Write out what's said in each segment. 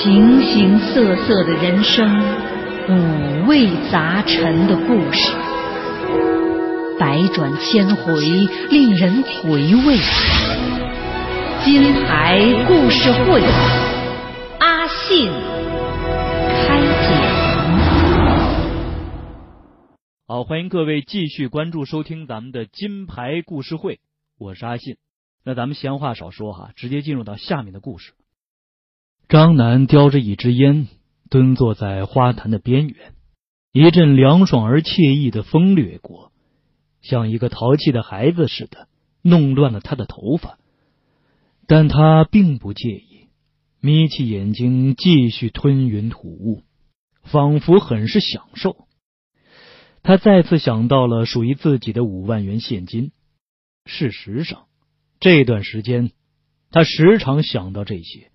形形色色的人生，五味杂陈的故事，百转千回，令人回味。金牌故事会，阿信开讲。好，欢迎各位继续关注收听咱们的金牌故事会，我是阿信。那咱们闲话少说哈，直接进入到下面的故事。张楠叼着一支烟，蹲坐在花坛的边缘，一阵凉爽而惬意的风掠过，像一个淘气的孩子似的，弄乱了他的头发。但他并不介意，眯起眼睛继续吞云吐雾，仿佛很是享受。他再次想到了属于自己的五万元现金。事实上，这段时间他时常想到这些。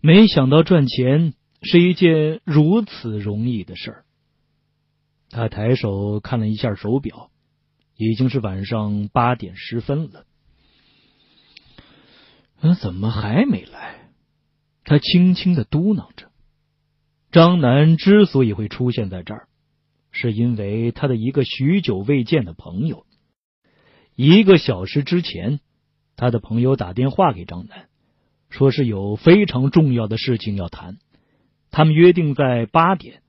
没想到赚钱是一件如此容易的事儿。他抬手看了一下手表，已经是晚上八点十分了。那，怎么还没来？他轻轻的嘟囔着。张楠之所以会出现在这儿，是因为他的一个许久未见的朋友。一个小时之前，他的朋友打电话给张楠。说是有非常重要的事情要谈，他们约定在八点，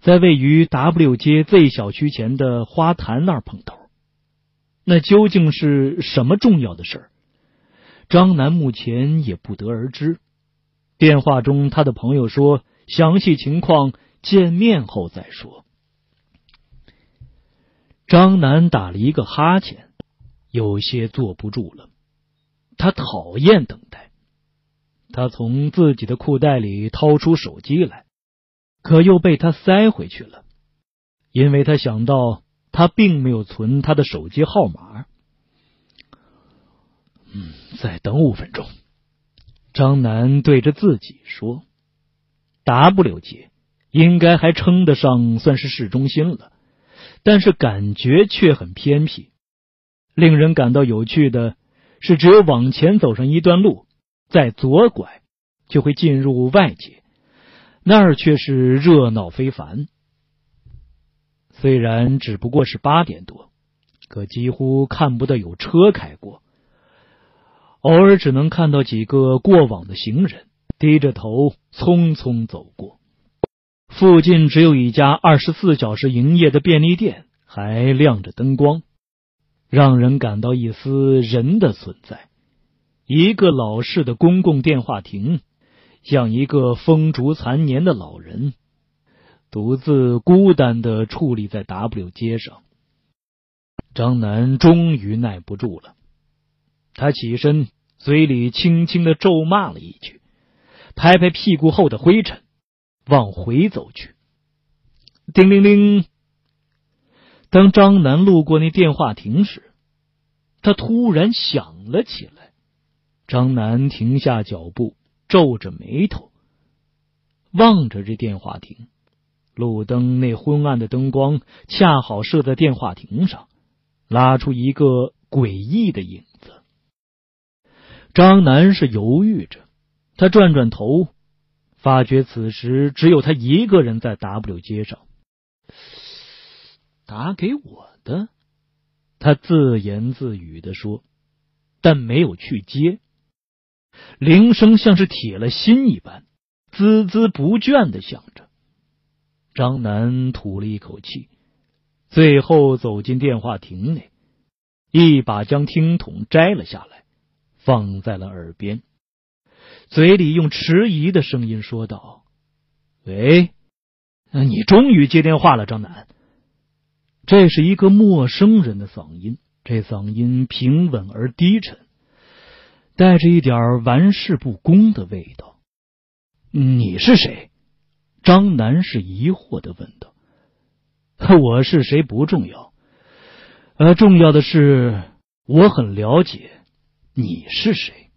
在位于 W 街 Z 小区前的花坛那儿碰头。那究竟是什么重要的事儿？张楠目前也不得而知。电话中，他的朋友说，详细情况见面后再说。张楠打了一个哈欠，有些坐不住了。他讨厌等待。他从自己的裤袋里掏出手机来，可又被他塞回去了，因为他想到他并没有存他的手机号码。嗯，再等五分钟。张楠对着自己说：“W 街应该还称得上算是市中心了，但是感觉却很偏僻。令人感到有趣的是，只有往前走上一段路。”再左拐，就会进入外界，那儿却是热闹非凡。虽然只不过是八点多，可几乎看不到有车开过，偶尔只能看到几个过往的行人低着头匆匆走过。附近只有一家二十四小时营业的便利店，还亮着灯光，让人感到一丝人的存在。一个老式的公共电话亭，像一个风烛残年的老人，独自孤单的矗立在 W 街上。张楠终于耐不住了，他起身，嘴里轻轻的咒骂了一句，拍拍屁股后的灰尘，往回走去。叮铃铃！当张楠路过那电话亭时，他突然想了起来。张楠停下脚步，皱着眉头，望着这电话亭。路灯那昏暗的灯光恰好射在电话亭上，拉出一个诡异的影子。张楠是犹豫着，他转转头，发觉此时只有他一个人在 W 街上。打给我的，他自言自语的说，但没有去接。铃声像是铁了心一般，孜孜不倦的响着。张楠吐了一口气，最后走进电话亭内，一把将听筒摘了下来，放在了耳边，嘴里用迟疑的声音说道：“喂，你终于接电话了，张楠。”这是一个陌生人的嗓音，这嗓音平稳而低沉。带着一点玩世不恭的味道。你是谁？张楠是疑惑的问道。我是谁不重要，呃，重要的是我很了解你是谁。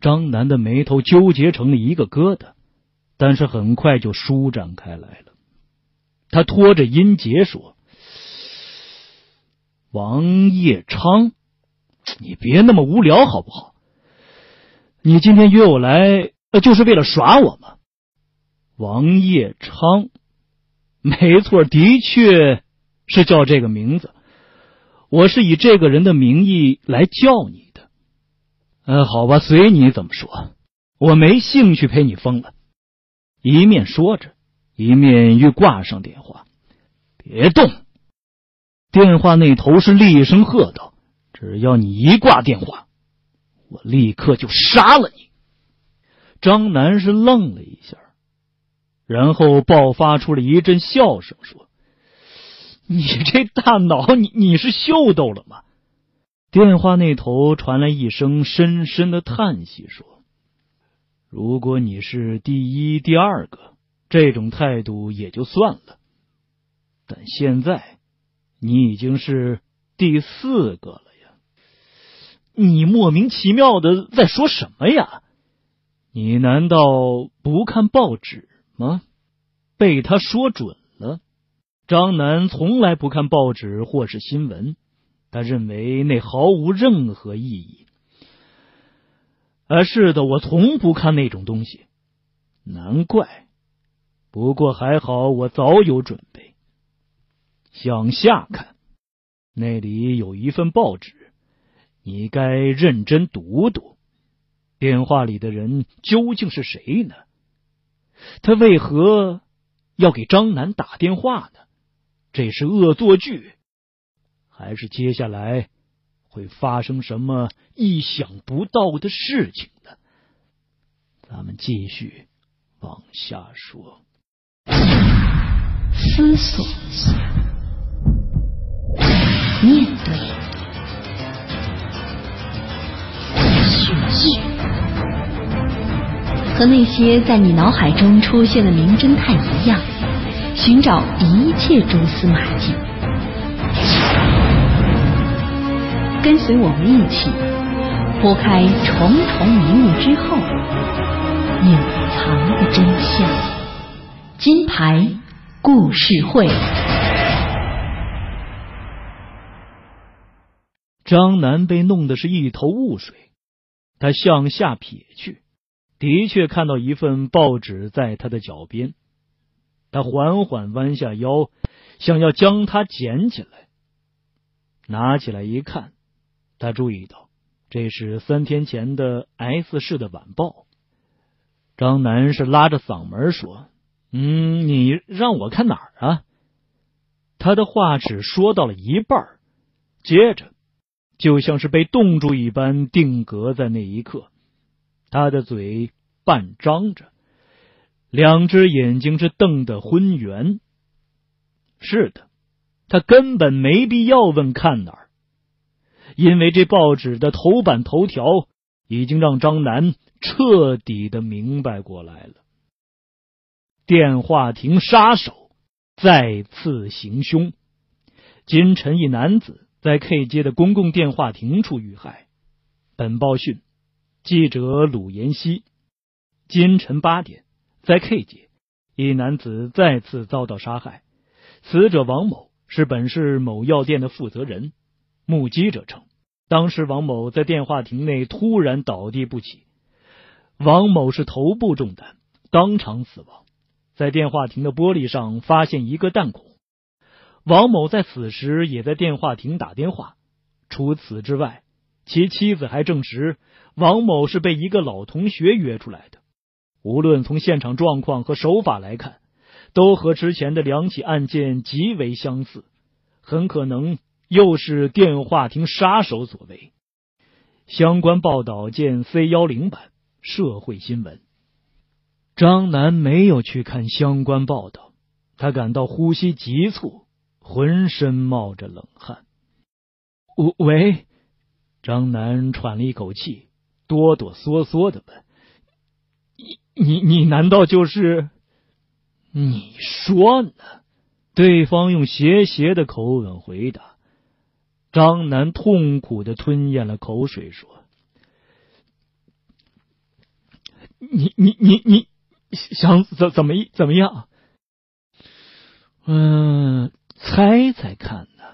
张楠的眉头纠结成了一个疙瘩，但是很快就舒展开来了。他拖着音节说：“王叶昌，你别那么无聊好不好？”你今天约我来，就是为了耍我吗？王业昌，没错，的确是叫这个名字。我是以这个人的名义来叫你的。嗯，好吧，随你怎么说。我没兴趣陪你疯了。一面说着，一面欲挂上电话。别动！电话那头是厉声喝道：“只要你一挂电话，我立刻就杀了你。”张楠是愣了一下。然后爆发出了一阵笑声，说：“你这大脑，你你是秀逗了吗？”电话那头传来一声深深的叹息，说：“如果你是第一、第二个，这种态度也就算了。但现在，你已经是第四个了呀！你莫名其妙的在说什么呀？你难道不看报纸？”吗？被他说准了。张楠从来不看报纸或是新闻，他认为那毫无任何意义。啊，是的，我从不看那种东西。难怪。不过还好，我早有准备。向下看，那里有一份报纸，你该认真读读。电话里的人究竟是谁呢？他为何要给张楠打电话呢？这是恶作剧，还是接下来会发生什么意想不到的事情呢？咱们继续往下说。思索，面对，和那些在你脑海中出现的名侦探一样，寻找一切蛛丝马迹。跟随我们一起拨开重重迷雾之后隐藏的真相。金牌故事会。张楠被弄得是一头雾水，他向下撇去。的确看到一份报纸在他的脚边，他缓缓弯下腰，想要将它捡起来。拿起来一看，他注意到这是三天前的 S 市的晚报。张楠是拉着嗓门说：“嗯，你让我看哪儿啊？”他的话只说到了一半，接着就像是被冻住一般，定格在那一刻。他的嘴半张着，两只眼睛是瞪得昏圆。是的，他根本没必要问看哪儿，因为这报纸的头版头条已经让张楠彻底的明白过来了。电话亭杀手再次行凶，金晨一男子在 K 街的公共电话亭处遇害。本报讯。记者鲁延熙，今晨八点，在 K 街，一男子再次遭到杀害。死者王某是本市某药店的负责人。目击者称，当时王某在电话亭内突然倒地不起，王某是头部中弹，当场死亡。在电话亭的玻璃上发现一个弹孔。王某在此时也在电话亭打电话。除此之外。其妻子还证实，王某是被一个老同学约出来的。无论从现场状况和手法来看，都和之前的两起案件极为相似，很可能又是电话亭杀手所为。相关报道见 C 幺零版社会新闻。张楠没有去看相关报道，他感到呼吸急促，浑身冒着冷汗。喂。张楠喘了一口气，哆哆嗦嗦的问：“你你你难道就是？你说呢？”对方用斜斜的口吻回答。张楠痛苦的吞咽了口水，说：“你你你你想怎怎么怎么样？嗯，猜猜看呢？”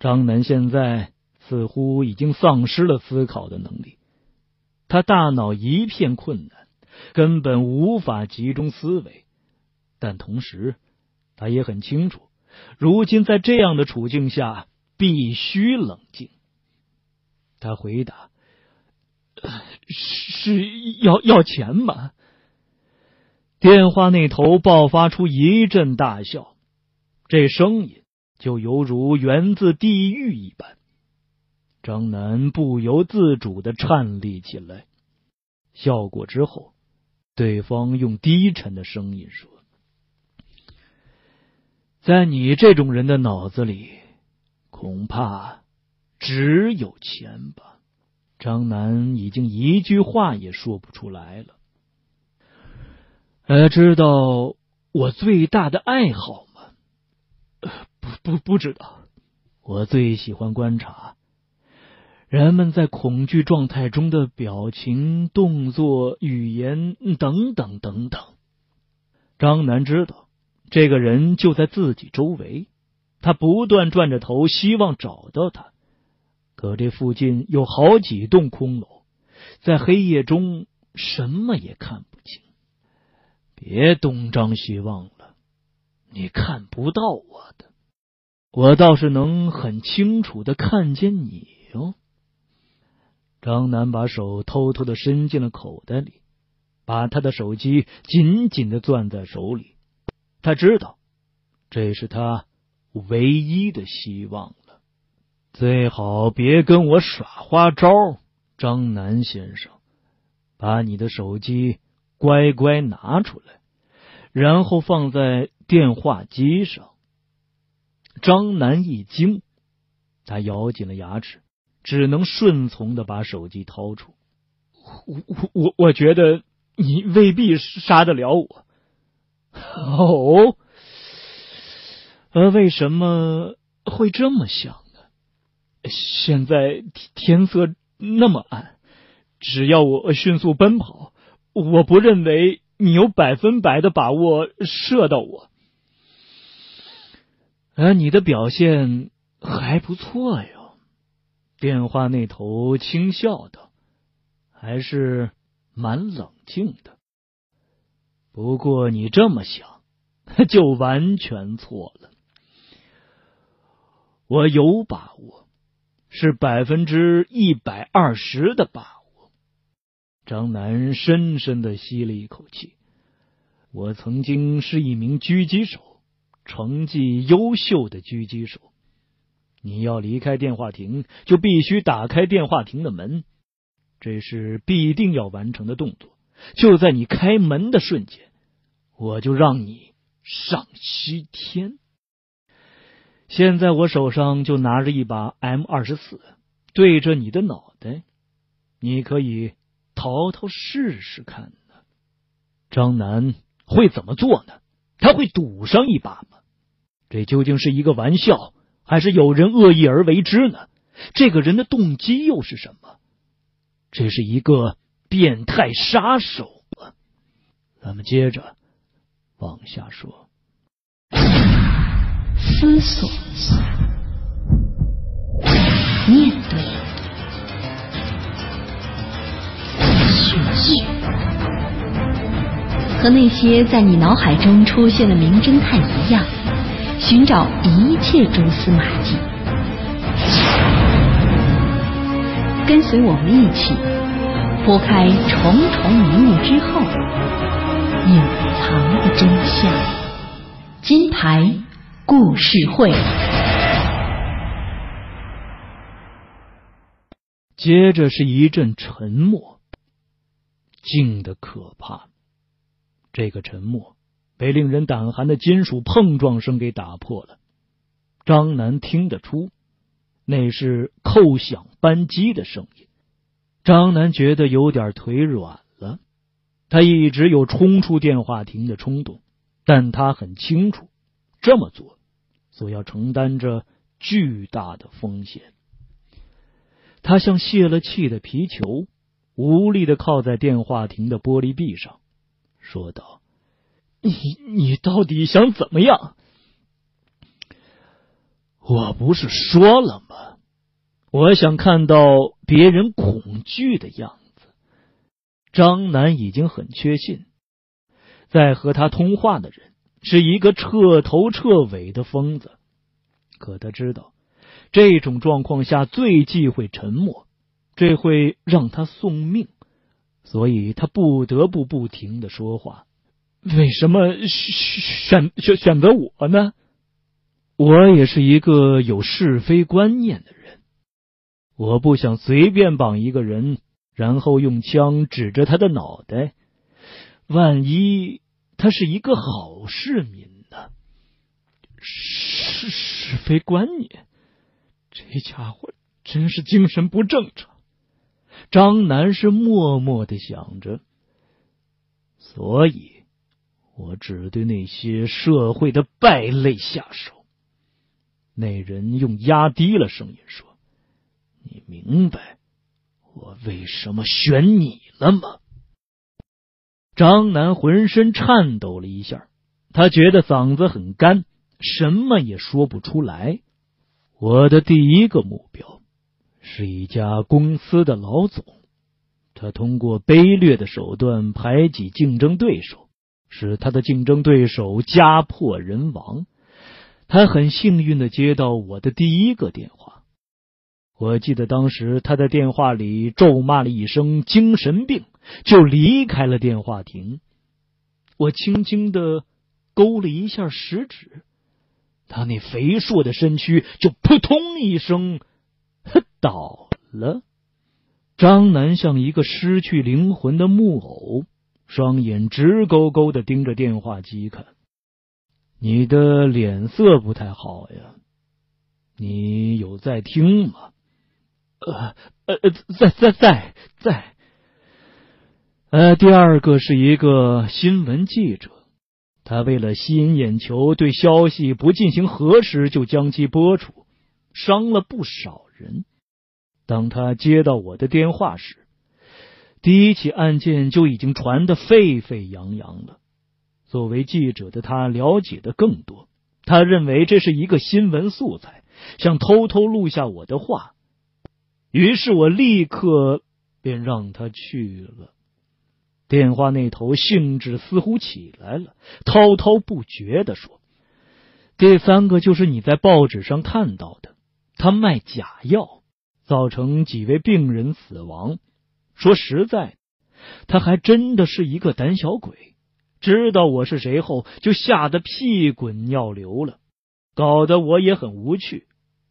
张楠现在。似乎已经丧失了思考的能力。他大脑一片困难，根本无法集中思维。但同时，他也很清楚，如今在这样的处境下，必须冷静。他回答：“是要要钱吗？”电话那头爆发出一阵大笑，这声音就犹如源自地狱一般。张楠不由自主的颤栗起来。笑过之后，对方用低沉的声音说：“在你这种人的脑子里，恐怕只有钱吧？”张楠已经一句话也说不出来了。呃，知道我最大的爱好？不不不知道。我最喜欢观察人们在恐惧状态中的表情、动作、语言等等等等。张楠知道这个人就在自己周围，他不断转着头，希望找到他。可这附近有好几栋空楼，在黑夜中什么也看不清。别东张西望了，你看不到我的，我倒是能很清楚的看见你哟。张楠把手偷偷的伸进了口袋里，把他的手机紧紧的攥在手里。他知道，这是他唯一的希望了。最好别跟我耍花招，张楠先生，把你的手机。乖乖拿出来，然后放在电话机上。张楠一惊，他咬紧了牙齿，只能顺从的把手机掏出。我我我我觉得你未必杀得了我。哦，呃，为什么会这么想呢？现在天色那么暗，只要我迅速奔跑。我不认为你有百分百的把握射到我，那你的表现还不错哟。电话那头轻笑道：“还是蛮冷静的。不过你这么想，就完全错了。我有把握，是百分之一百二十的把握。”张楠深深的吸了一口气。我曾经是一名狙击手，成绩优秀的狙击手。你要离开电话亭，就必须打开电话亭的门，这是必定要完成的动作。就在你开门的瞬间，我就让你上西天。现在我手上就拿着一把 M 二十四，对着你的脑袋，你可以。淘淘试试看呢？张楠会怎么做呢？他会赌上一把吗？这究竟是一个玩笑，还是有人恶意而为之呢？这个人的动机又是什么？这是一个变态杀手啊！咱们接着往下说。思索，面对。和那些在你脑海中出现的名侦探一样，寻找一切蛛丝马迹。跟随我们一起拨开重重迷雾之后，隐藏的真相。金牌故事会。接着是一阵沉默。静的可怕，这个沉默被令人胆寒的金属碰撞声给打破了。张楠听得出，那是扣响扳机的声音。张楠觉得有点腿软了。他一直有冲出电话亭的冲动，但他很清楚，这么做所要承担着巨大的风险。他像泄了气的皮球。无力的靠在电话亭的玻璃壁上，说道：“你你到底想怎么样？我不是说了吗？我想看到别人恐惧的样子，张楠已经很确信，在和他通话的人是一个彻头彻尾的疯子。可他知道，这种状况下最忌讳沉默，这会让他送命，所以他不得不不停的说话。为什么选选选择我呢？我也是一个有是非观念的人，我不想随便绑一个人。然后用枪指着他的脑袋，万一他是一个好市民呢？是是非观念，这家伙真是精神不正常。张楠是默默的想着，所以我只对那些社会的败类下手。那人用压低了声音说：“你明白？”我为什么选你了吗？张楠浑身颤抖了一下，他觉得嗓子很干，什么也说不出来。我的第一个目标是一家公司的老总，他通过卑劣的手段排挤竞争对手，使他的竞争对手家破人亡。他很幸运的接到我的第一个电话。我记得当时他在电话里咒骂了一声“精神病”，就离开了电话亭。我轻轻的勾了一下食指，他那肥硕的身躯就扑通一声倒了。张楠像一个失去灵魂的木偶，双眼直勾勾的盯着电话机看。你的脸色不太好呀，你有在听吗？呃呃，在在在在，呃，第二个是一个新闻记者，他为了吸引眼球，对消息不进行核实就将其播出，伤了不少人。当他接到我的电话时，第一起案件就已经传得沸沸扬扬了。作为记者的他了解的更多，他认为这是一个新闻素材，想偷偷录下我的话。于是我立刻便让他去了。电话那头兴致似乎起来了，滔滔不绝的说：“第三个就是你在报纸上看到的，他卖假药，造成几位病人死亡。说实在，他还真的是一个胆小鬼。知道我是谁后，就吓得屁滚尿流了，搞得我也很无趣，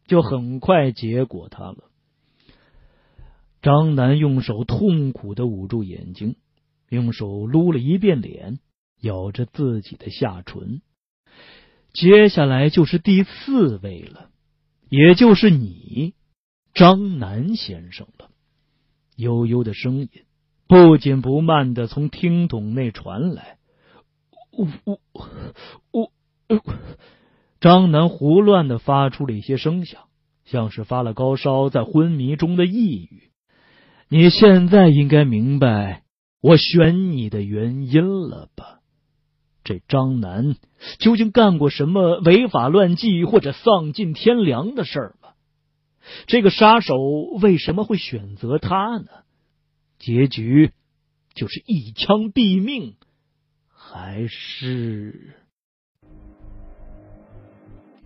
就很快结果他了。”张楠用手痛苦的捂住眼睛，用手撸了一遍脸，咬着自己的下唇。接下来就是第四位了，也就是你，张楠先生了。悠悠的声音不紧不慢的从听筒内传来。我我我，张楠胡乱的发出了一些声响，像是发了高烧，在昏迷中的抑郁。你现在应该明白我选你的原因了吧？这张楠究竟干过什么违法乱纪或者丧尽天良的事儿？这个杀手为什么会选择他呢？结局就是一枪毙命，还是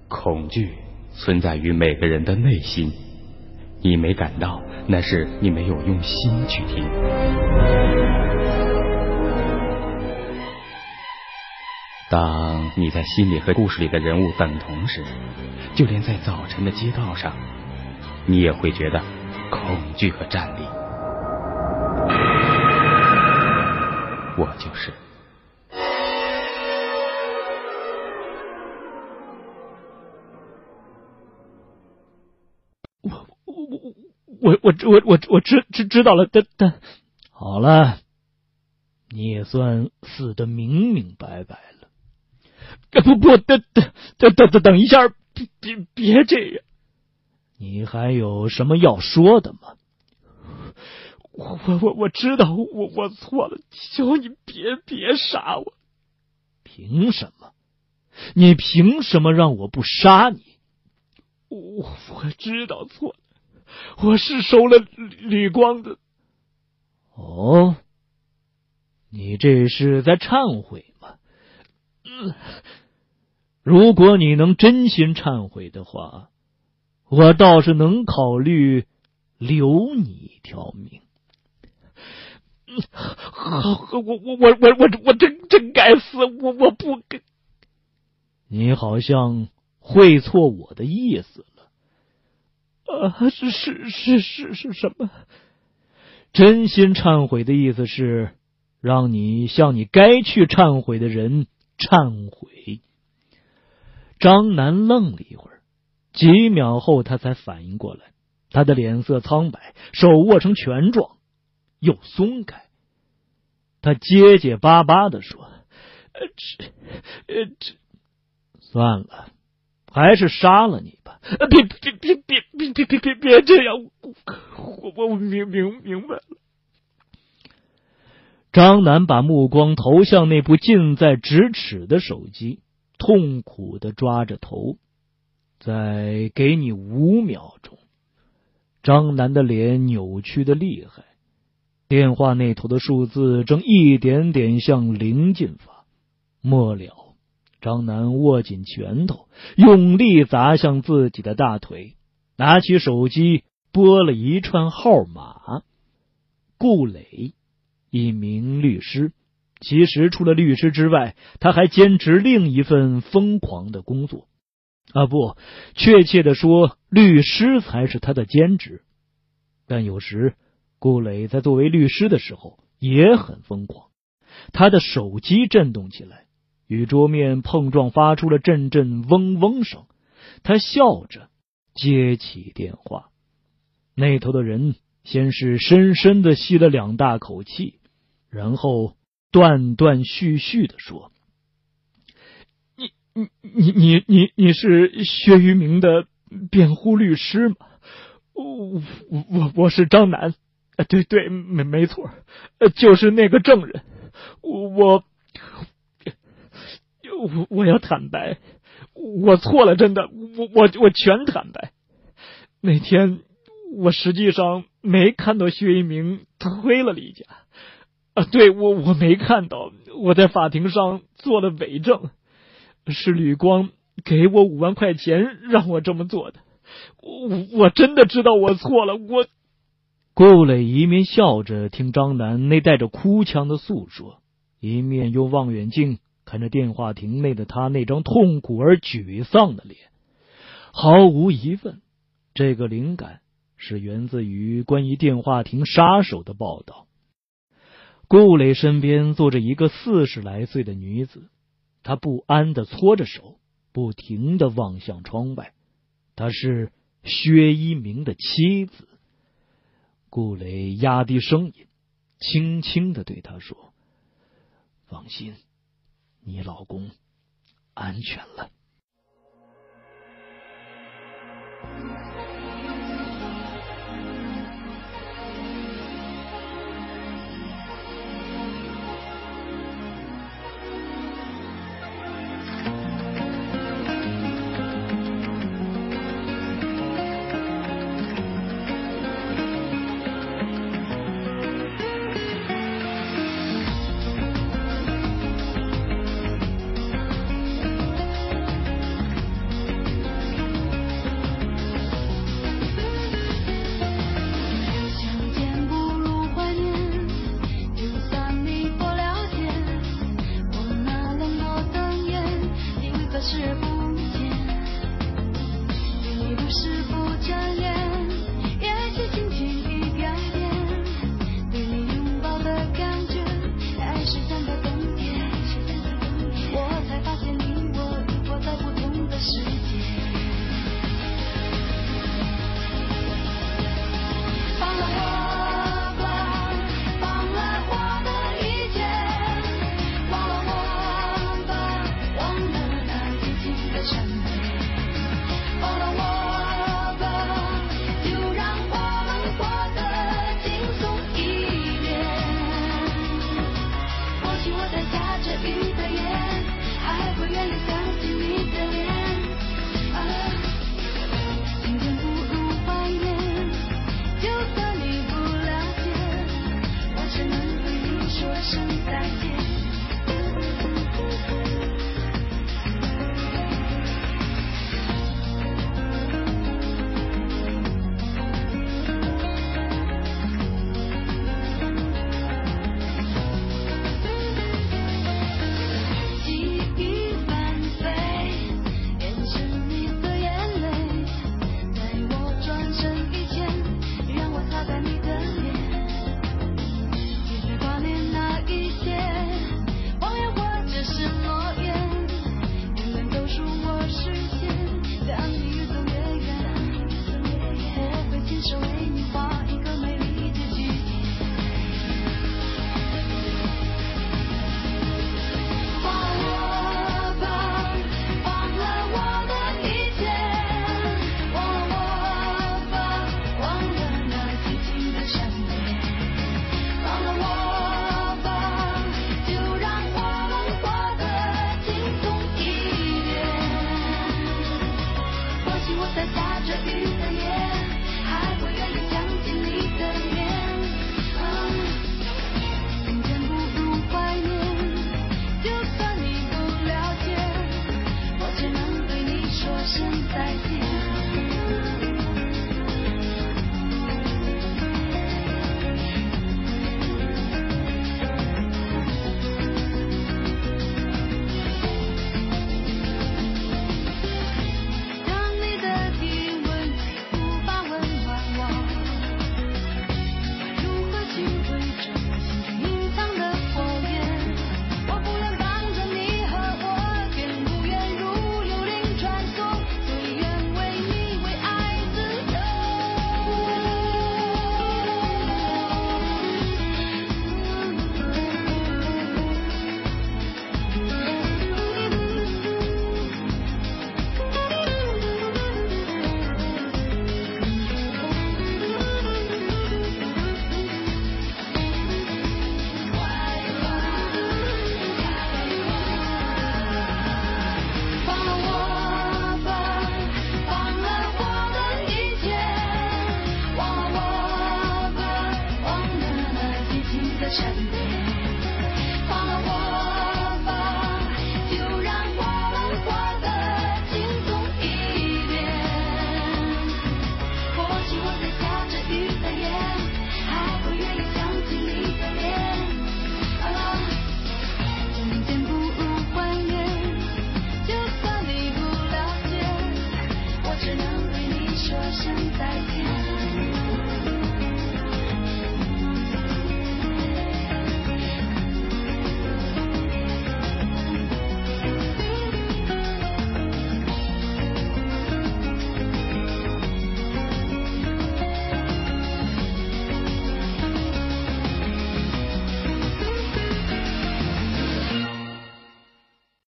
恐惧存在于每个人的内心？你没感到？那是你没有用心去听。当你在心里和故事里的人物等同时，就连在早晨的街道上，你也会觉得恐惧和战栗。我就是。我我我我我我我知知知道了，但但好了，你也算死的明明白白了。不不，等等等等等等一下，别别别这样！你还有什么要说的吗？我我我我知道，我我错了，求你别别杀我！凭什么？你凭什么让我不杀你？我我知道错了。我是收了李光的。哦，你这是在忏悔吗？嗯，如果你能真心忏悔的话，我倒是能考虑留你一条命。好，我我我我我我真真该死，我我不该。你好像会错我的意思了。啊，是是是是是什么？真心忏悔的意思是让你向你该去忏悔的人忏悔。张楠愣了一会儿，几秒后他才反应过来，他的脸色苍白，手握成拳状，又松开。他结结巴巴的说：“呃，这，呃，这，算了，还是杀了你吧。”别别别别别别别别别这样！我我明明明白了。张楠把目光投向那部近在咫尺的手机，痛苦的抓着头。再给你五秒钟。张楠的脸扭曲的厉害。电话那头的数字正一点点向零进发，末了，张楠握紧拳头，用力砸向自己的大腿，拿起手机拨了一串号码。顾磊，一名律师，其实除了律师之外，他还兼职另一份疯狂的工作。啊，不，确切的说，律师才是他的兼职，但有时。顾磊在作为律师的时候也很疯狂，他的手机震动起来，与桌面碰撞，发出了阵阵嗡嗡声。他笑着接起电话，那头的人先是深深的吸了两大口气，然后断断续续的说：“你你你你你是薛于明的辩护律师吗？我我我是张楠。”，对对，没没错，就是那个证人，我我我我要坦白，我错了，真的，我我我全坦白。那天我实际上没看到薛一鸣推了李家，啊，对我我没看到，我在法庭上做了伪证，是吕光给我五万块钱让我这么做的，我我真的知道我错了，我。顾磊一面笑着听张楠那带着哭腔的诉说，一面用望远镜看着电话亭内的他那张痛苦而沮丧的脸。毫无疑问，这个灵感是源自于关于电话亭杀手的报道。顾磊身边坐着一个四十来岁的女子，他不安的搓着手，不停的望向窗外。她是薛一鸣的妻子。顾磊压低声音，轻轻的对他说：“放心，你老公安全了。” instrument. Chattanooga.